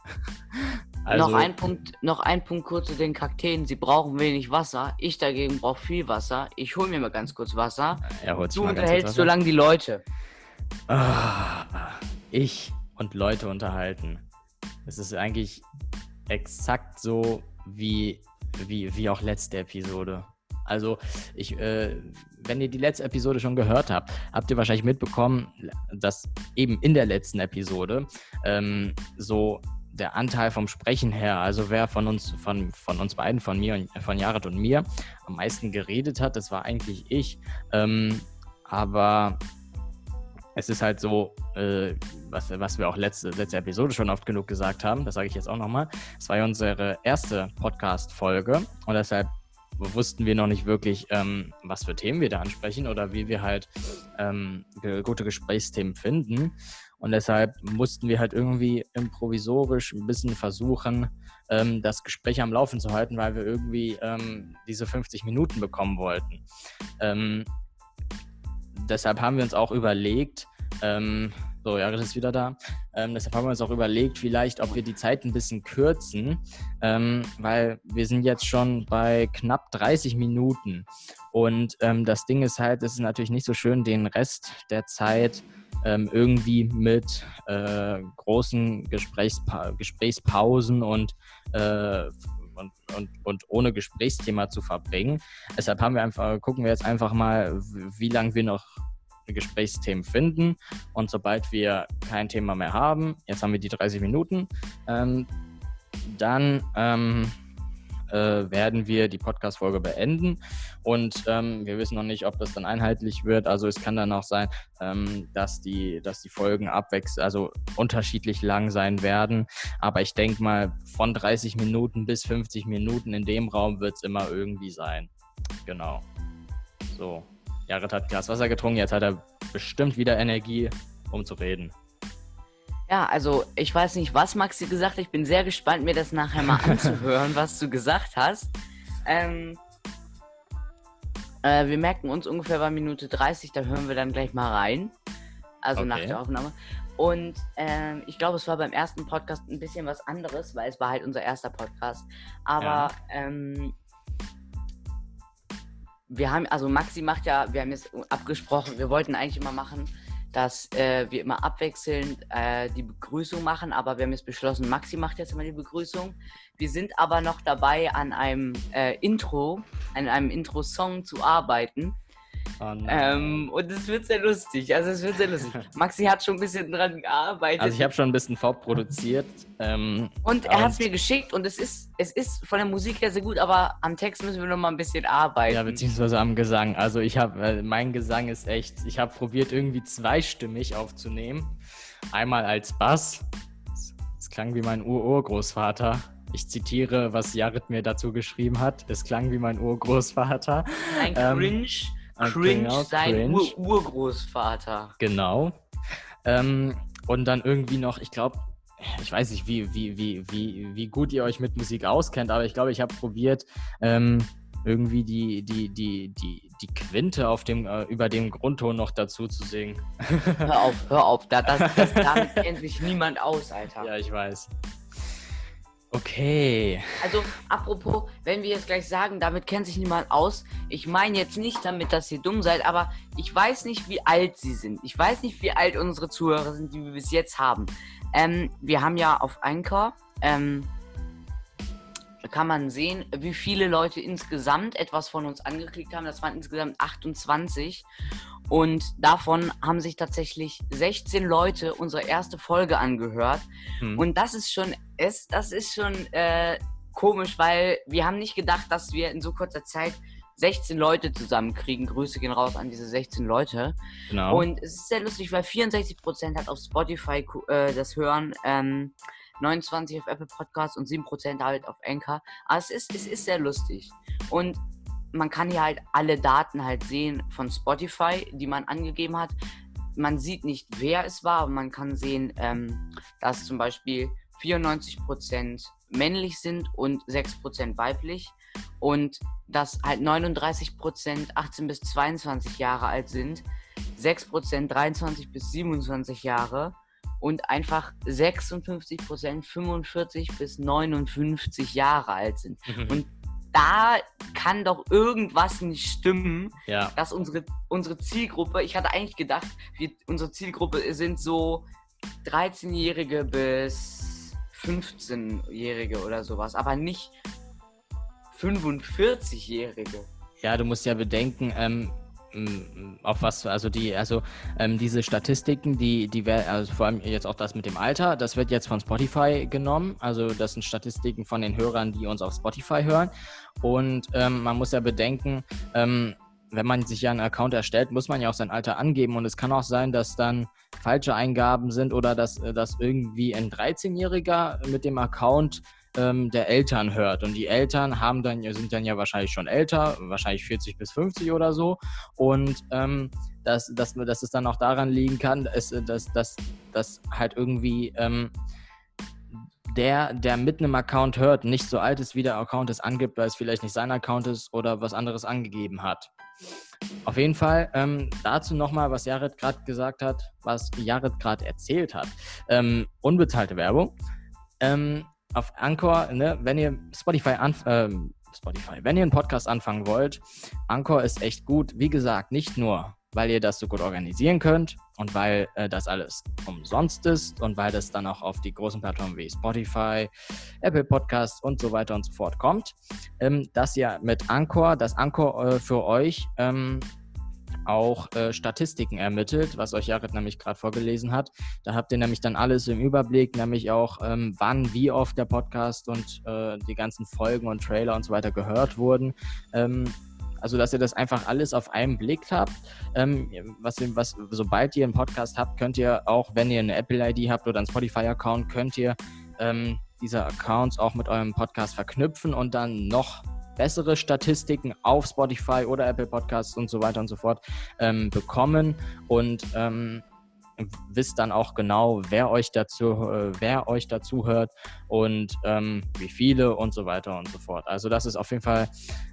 Also, noch, ein Punkt, noch ein Punkt kurz zu den Kakteen. Sie brauchen wenig Wasser. Ich dagegen brauche viel Wasser. Ich hole mir mal ganz kurz Wasser. Ja, du unterhältst so lange die Leute. Ah, ich und Leute unterhalten. Es ist eigentlich exakt so wie, wie, wie auch letzte Episode. Also, ich, äh, wenn ihr die letzte Episode schon gehört habt, habt ihr wahrscheinlich mitbekommen, dass eben in der letzten Episode ähm, so der Anteil vom Sprechen her, also wer von uns, von, von uns beiden, von mir und von Jared und mir am meisten geredet hat, das war eigentlich ich. Ähm, aber es ist halt so, äh, was, was wir auch letzte, letzte Episode schon oft genug gesagt haben, das sage ich jetzt auch nochmal. Es war ja unsere erste Podcast-Folge und deshalb wussten wir noch nicht wirklich, ähm, was für Themen wir da ansprechen oder wie wir halt ähm, gute Gesprächsthemen finden. Und deshalb mussten wir halt irgendwie improvisorisch ein bisschen versuchen, ähm, das Gespräch am Laufen zu halten, weil wir irgendwie ähm, diese 50 Minuten bekommen wollten. Ähm, deshalb haben wir uns auch überlegt, ähm, so, Jared ist wieder da, Ähm, deshalb haben wir uns auch überlegt, vielleicht, ob wir die Zeit ein bisschen kürzen, ähm, weil wir sind jetzt schon bei knapp 30 Minuten. Und ähm, das Ding ist halt, es ist natürlich nicht so schön, den Rest der Zeit ähm, irgendwie mit äh, großen Gesprächspa Gesprächspausen und, äh, und, und, und, ohne Gesprächsthema zu verbringen. Deshalb haben wir einfach, gucken wir jetzt einfach mal, wie lange wir noch Gesprächsthemen finden. Und sobald wir kein Thema mehr haben, jetzt haben wir die 30 Minuten, ähm, dann ähm, äh, werden wir die Podcast-Folge beenden. Und ähm, wir wissen noch nicht, ob das dann einheitlich wird. Also es kann dann auch sein, ähm, dass, die, dass die Folgen abwechseln, also unterschiedlich lang sein werden. Aber ich denke mal, von 30 Minuten bis 50 Minuten in dem Raum wird es immer irgendwie sein. Genau. So. Jared hat Glas Wasser getrunken, jetzt hat er bestimmt wieder Energie, um zu reden. Ja, also ich weiß nicht, was Maxi gesagt hat. Ich bin sehr gespannt, mir das nachher mal anzuhören, was du gesagt hast. Ähm, äh, wir merken uns ungefähr bei Minute 30, da hören wir dann gleich mal rein. Also okay. nach der Aufnahme. Und ähm, ich glaube, es war beim ersten Podcast ein bisschen was anderes, weil es war halt unser erster Podcast. Aber ja. ähm, wir haben, also Maxi macht ja, wir haben jetzt abgesprochen, wir wollten eigentlich immer machen, dass äh, wir immer abwechselnd äh, die Begrüßung machen, aber wir haben jetzt beschlossen, Maxi macht jetzt immer die Begrüßung. Wir sind aber noch dabei, an einem äh, Intro, an einem Intro-Song zu arbeiten. Oh ähm, und es wird sehr lustig. Also es wird sehr lustig. Maxi hat schon ein bisschen dran gearbeitet. Also ich habe schon ein bisschen vorproduziert. Ähm, und er hat es mir geschickt und es ist, es ist von der Musik her sehr gut, aber am Text müssen wir noch mal ein bisschen arbeiten. Ja, beziehungsweise am Gesang. Also ich habe, äh, mein Gesang ist echt, ich habe probiert irgendwie zweistimmig aufzunehmen. Einmal als Bass. Es klang wie mein Ururgroßvater. Ich zitiere, was Jared mir dazu geschrieben hat. Es klang wie mein Urgroßvater. Ein ähm, Cringe. Ähm, Cringe, genau, sein Cringe. Ur Urgroßvater. Genau. Ähm, und dann irgendwie noch, ich glaube, ich weiß nicht, wie, wie, wie, wie, wie gut ihr euch mit Musik auskennt, aber ich glaube, ich habe probiert, ähm, irgendwie die, die, die, die, die Quinte auf dem, äh, über dem Grundton noch dazu zu singen. Hör auf, hör auf. Da, das, das, damit kennt sich niemand aus, Alter. Ja, ich weiß. Okay. Also, apropos, wenn wir jetzt gleich sagen, damit kennt sich niemand aus, ich meine jetzt nicht damit, dass ihr dumm seid, aber ich weiß nicht, wie alt sie sind. Ich weiß nicht, wie alt unsere Zuhörer sind, die wir bis jetzt haben. Ähm, wir haben ja auf Anchor, ähm, kann man sehen, wie viele Leute insgesamt etwas von uns angeklickt haben. Das waren insgesamt 28. Und davon haben sich tatsächlich 16 Leute unsere erste Folge angehört. Hm. Und das ist schon, ist, das ist schon äh, komisch, weil wir haben nicht gedacht, dass wir in so kurzer Zeit 16 Leute zusammenkriegen. Grüße gehen raus an diese 16 Leute. Genau. Und es ist sehr lustig, weil 64% hat auf Spotify äh, das hören. Ähm, 29 auf Apple Podcasts und 7% halt auf Anchor. Aber es ist, es ist sehr lustig. Und man kann hier halt alle Daten halt sehen von Spotify, die man angegeben hat. Man sieht nicht, wer es war, aber man kann sehen, ähm, dass zum Beispiel 94% männlich sind und 6% weiblich. Und dass halt 39% 18 bis 22 Jahre alt sind, 6% 23 bis 27 Jahre und einfach 56 Prozent 45 bis 59 Jahre alt sind. Mhm. Und da kann doch irgendwas nicht stimmen, ja. dass unsere, unsere Zielgruppe, ich hatte eigentlich gedacht, wir, unsere Zielgruppe sind so 13-Jährige bis 15-Jährige oder sowas, aber nicht 45-Jährige. Ja, du musst ja bedenken, ähm, auf was, also die, also ähm, diese Statistiken, die, die also vor allem jetzt auch das mit dem Alter, das wird jetzt von Spotify genommen. Also das sind Statistiken von den Hörern, die uns auf Spotify hören. Und ähm, man muss ja bedenken, ähm, wenn man sich ja einen Account erstellt, muss man ja auch sein Alter angeben. Und es kann auch sein, dass dann falsche Eingaben sind oder dass, dass irgendwie ein 13-Jähriger mit dem Account ähm, der Eltern hört. Und die Eltern haben dann, sind dann ja wahrscheinlich schon älter, wahrscheinlich 40 bis 50 oder so. Und ähm, dass, dass, dass es dann auch daran liegen kann, dass, dass, dass, dass halt irgendwie ähm, der, der mit einem Account hört, nicht so alt ist, wie der Account es angibt, weil es vielleicht nicht sein Account ist oder was anderes angegeben hat. Auf jeden Fall ähm, dazu nochmal, was Jared gerade gesagt hat, was Jared gerade erzählt hat. Ähm, unbezahlte Werbung. Ähm, auf Anchor, ne, wenn ihr Spotify an, ähm, Spotify, wenn ihr einen Podcast anfangen wollt, Anchor ist echt gut. Wie gesagt, nicht nur weil ihr das so gut organisieren könnt und weil äh, das alles umsonst ist und weil das dann auch auf die großen Plattformen wie Spotify, Apple Podcasts und so weiter und so fort kommt, ähm, dass ihr mit Anchor, das Anchor äh, für euch ähm, auch äh, Statistiken ermittelt, was euch Jared nämlich gerade vorgelesen hat. Da habt ihr nämlich dann alles im Überblick, nämlich auch ähm, wann, wie oft der Podcast und äh, die ganzen Folgen und Trailer und so weiter gehört wurden. Ähm, also, dass ihr das einfach alles auf einen Blick habt. Ähm, was, was, sobald ihr einen Podcast habt, könnt ihr auch, wenn ihr eine Apple-ID habt oder einen Spotify-Account, könnt ihr ähm, diese Accounts auch mit eurem Podcast verknüpfen und dann noch bessere Statistiken auf Spotify oder Apple Podcasts und so weiter und so fort ähm, bekommen und ähm, wisst dann auch genau, wer euch dazu, äh, wer euch dazu hört und ähm, wie viele und so weiter und so fort. Also das ist auf jeden Fall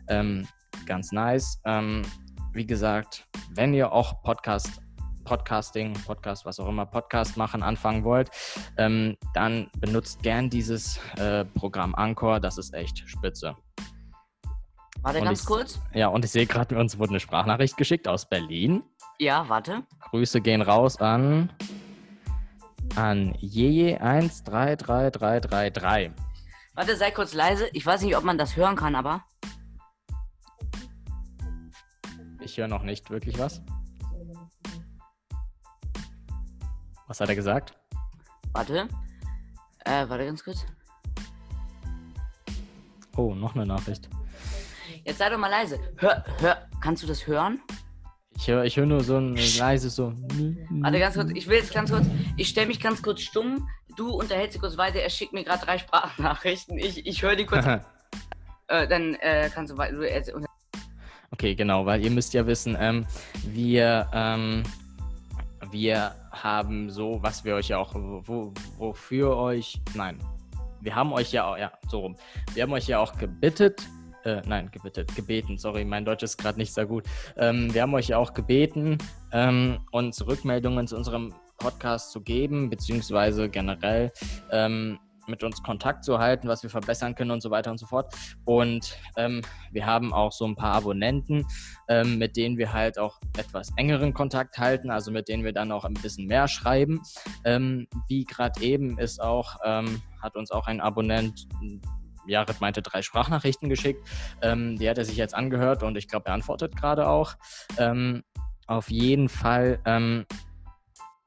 ähm, ganz nice. Ähm, wie gesagt, wenn ihr auch Podcast, Podcasting, Podcast, was auch immer, Podcast machen anfangen wollt, ähm, dann benutzt gern dieses äh, Programm Anchor. Das ist echt spitze. Warte Und ganz ich- kurz. Ja, und ich sehe gerade, uns wurde eine Sprachnachricht geschickt aus Berlin. Ja, warte. Grüße gehen raus an an jeje133333. Warte, sei kurz leise. Ich weiß nicht, ob man das hören kann, aber. Ich höre noch nicht wirklich was. Was hat er gesagt? Warte. Äh, warte ganz kurz. Oh, noch eine Nachricht. Jetzt sei doch mal leise. Hör, hör. Kannst du das hören? Ich höre ich hör nur so ein leises so. Warte ganz kurz. Ich will jetzt ganz kurz. Ich stelle mich ganz kurz stumm. Du unterhältst dich kurz weiter. Er schickt mir gerade drei Sprachnachrichten. Ich, ich höre die kurz. äh, dann äh, kannst du weiter. Du Okay, genau, weil ihr müsst ja wissen, ähm, wir, ähm, wir haben so, was wir euch ja auch, wo, wofür euch, nein, wir haben euch ja auch, ja, so rum, wir haben euch ja auch gebittet, äh, nein, gebittet, gebeten, sorry, mein Deutsch ist gerade nicht sehr gut, ähm, wir haben euch ja auch gebeten, ähm, uns Rückmeldungen zu unserem Podcast zu geben, beziehungsweise generell ähm, mit uns Kontakt zu halten, was wir verbessern können und so weiter und so fort. Und ähm, wir haben auch so ein paar Abonnenten, ähm, mit denen wir halt auch etwas engeren Kontakt halten, also mit denen wir dann auch ein bisschen mehr schreiben. Ähm, wie gerade eben ist auch, ähm, hat uns auch ein Abonnent, Jared meinte, drei Sprachnachrichten geschickt. Ähm, die hat er sich jetzt angehört und ich glaube, er antwortet gerade auch. Ähm, auf jeden Fall ähm,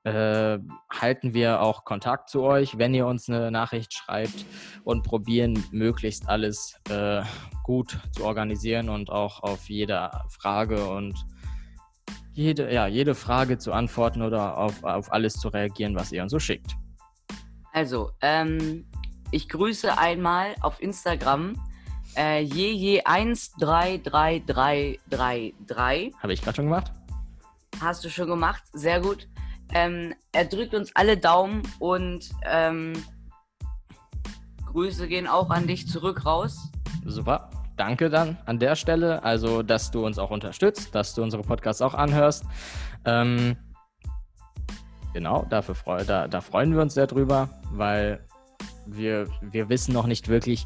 äh, halten wir auch Kontakt zu euch, wenn ihr uns eine Nachricht schreibt und probieren möglichst alles äh, gut zu organisieren und auch auf jede Frage und jede, ja, jede Frage zu antworten oder auf, auf alles zu reagieren, was ihr uns so schickt. Also, ähm, ich grüße einmal auf Instagram äh, jeje133333. Habe ich gerade schon gemacht? Hast du schon gemacht? Sehr gut. Ähm, er drückt uns alle Daumen und ähm, Grüße gehen auch an dich zurück raus. Super. Danke dann an der Stelle, also dass du uns auch unterstützt, dass du unsere Podcasts auch anhörst. Ähm, genau, dafür freu da, da freuen wir uns sehr drüber, weil wir, wir wissen noch nicht wirklich,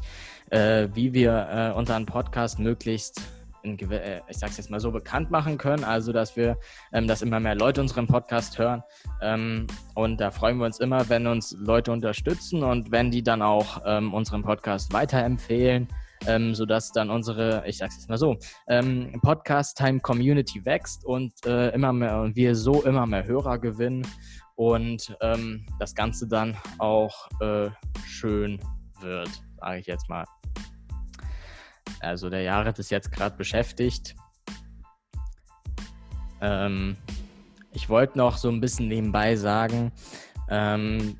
äh, wie wir äh, unseren Podcast möglichst, in, äh, ich sag's jetzt mal so, bekannt machen können. Also, dass wir, ähm, dass immer mehr Leute unseren Podcast hören. Ähm, und da freuen wir uns immer, wenn uns Leute unterstützen und wenn die dann auch ähm, unseren Podcast weiterempfehlen. Ähm, sodass dann unsere, ich sag's jetzt mal so, ähm, Podcast-Time-Community wächst und äh, immer mehr und wir so immer mehr Hörer gewinnen und ähm, das Ganze dann auch äh, schön wird, sage ich jetzt mal. Also der Jared ist jetzt gerade beschäftigt. Ähm, ich wollte noch so ein bisschen nebenbei sagen, ähm,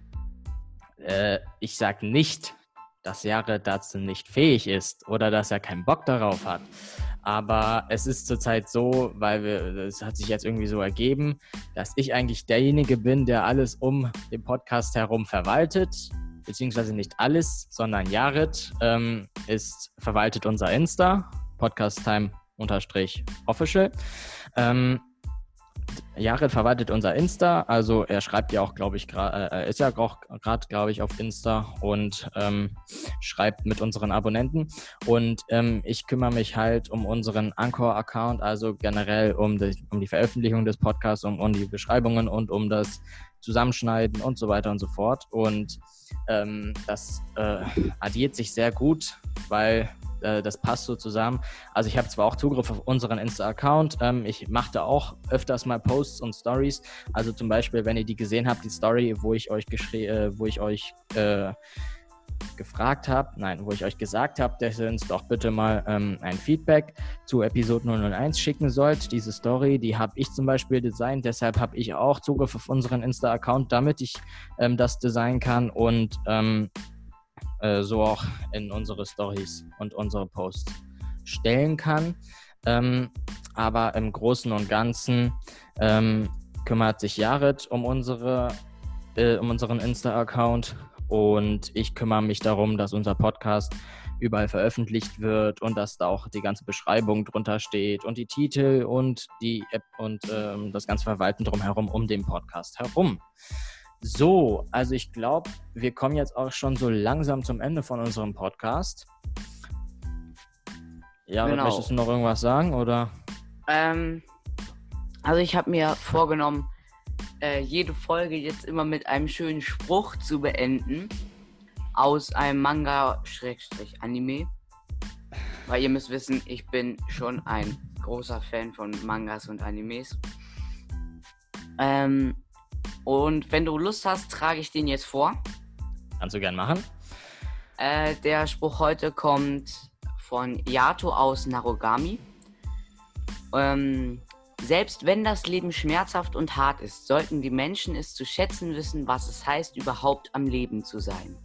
äh, ich sage nicht, dass Jared dazu nicht fähig ist oder dass er keinen Bock darauf hat. Aber es ist zurzeit so, weil wir, es hat sich jetzt irgendwie so ergeben, dass ich eigentlich derjenige bin, der alles um den Podcast herum verwaltet. beziehungsweise nicht alles, sondern Jared ähm, ist, verwaltet unser Insta, Podcast Time unterstrich official. Ähm, Jared verwaltet unser Insta, also er schreibt ja auch, glaube ich, äh, ist ja auch gerade, glaube ich, auf Insta und ähm, schreibt mit unseren Abonnenten. Und ähm, ich kümmere mich halt um unseren Anchor-Account, also generell um die, um die Veröffentlichung des Podcasts, um, um die Beschreibungen und um das Zusammenschneiden und so weiter und so fort. Und ähm, das äh, addiert sich sehr gut, weil äh, das passt so zusammen. Also ich habe zwar auch Zugriff auf unseren Insta-Account, ähm, ich mache da auch öfters mal Posts und Stories. Also zum Beispiel, wenn ihr die gesehen habt, die Story, wo ich euch äh, wo ich euch äh, gefragt habe, nein, wo ich euch gesagt habe, dass ihr uns doch bitte mal ähm, ein Feedback zu Episode 001 schicken sollt. Diese Story, die habe ich zum Beispiel designt, deshalb habe ich auch Zugriff auf unseren Insta-Account, damit ich ähm, das designen kann und ähm, äh, so auch in unsere Stories und unsere Posts stellen kann. Ähm, aber im Großen und Ganzen ähm, kümmert sich Jared um, unsere, äh, um unseren Insta-Account und ich kümmere mich darum, dass unser Podcast überall veröffentlicht wird und dass da auch die ganze Beschreibung drunter steht und die Titel und die App und ähm, das ganze Verwalten drumherum um den Podcast herum. So, also ich glaube, wir kommen jetzt auch schon so langsam zum Ende von unserem Podcast. Ja, genau. möchtest du noch irgendwas sagen oder? Ähm, also ich habe mir vorgenommen, äh, jede Folge jetzt immer mit einem schönen Spruch zu beenden aus einem Manga-Anime. Weil ihr müsst wissen, ich bin schon ein großer Fan von Mangas und Animes. Ähm, und wenn du Lust hast, trage ich den jetzt vor. Kannst du gern machen. Äh, der Spruch heute kommt von Yato aus Narogami. Ähm, selbst wenn das Leben schmerzhaft und hart ist, sollten die Menschen es zu schätzen wissen, was es heißt, überhaupt am Leben zu sein.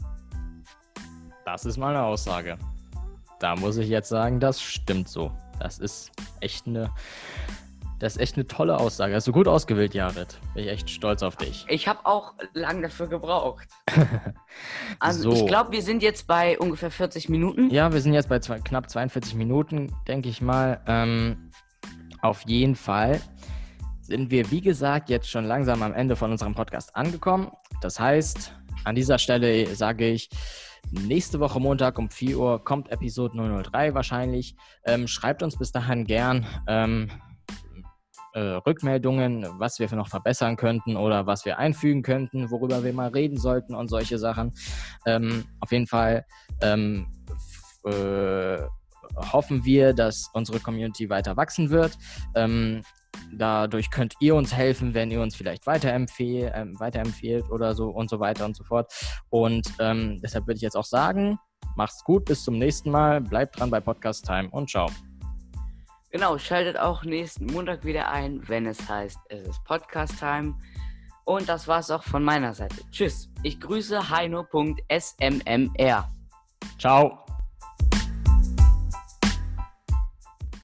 Das ist mal eine Aussage. Da muss ich jetzt sagen, das stimmt so. Das ist echt eine das ist echt eine tolle Aussage. Hast du gut ausgewählt, Jared. Bin ich echt stolz auf dich. Ich habe auch lang dafür gebraucht. also so. ich glaube, wir sind jetzt bei ungefähr 40 Minuten. Ja, wir sind jetzt bei zwei, knapp 42 Minuten, denke ich mal. Ähm, auf jeden Fall sind wir, wie gesagt, jetzt schon langsam am Ende von unserem Podcast angekommen. Das heißt, an dieser Stelle sage ich, nächste Woche Montag um 4 Uhr kommt Episode 003 wahrscheinlich. Ähm, schreibt uns bis dahin gern. Ähm, äh, Rückmeldungen, was wir noch verbessern könnten oder was wir einfügen könnten, worüber wir mal reden sollten und solche Sachen. Ähm, auf jeden Fall ähm, äh, hoffen wir, dass unsere Community weiter wachsen wird. Ähm, dadurch könnt ihr uns helfen, wenn ihr uns vielleicht weiterempfehl, äh, weiterempfehlt oder so und so weiter und so fort. Und ähm, deshalb würde ich jetzt auch sagen, macht's gut, bis zum nächsten Mal, bleibt dran bei Podcast Time und ciao. Genau, schaltet auch nächsten Montag wieder ein, wenn es heißt, es ist Podcast Time. Und das war's auch von meiner Seite. Tschüss. Ich grüße heino.smmr. Ciao.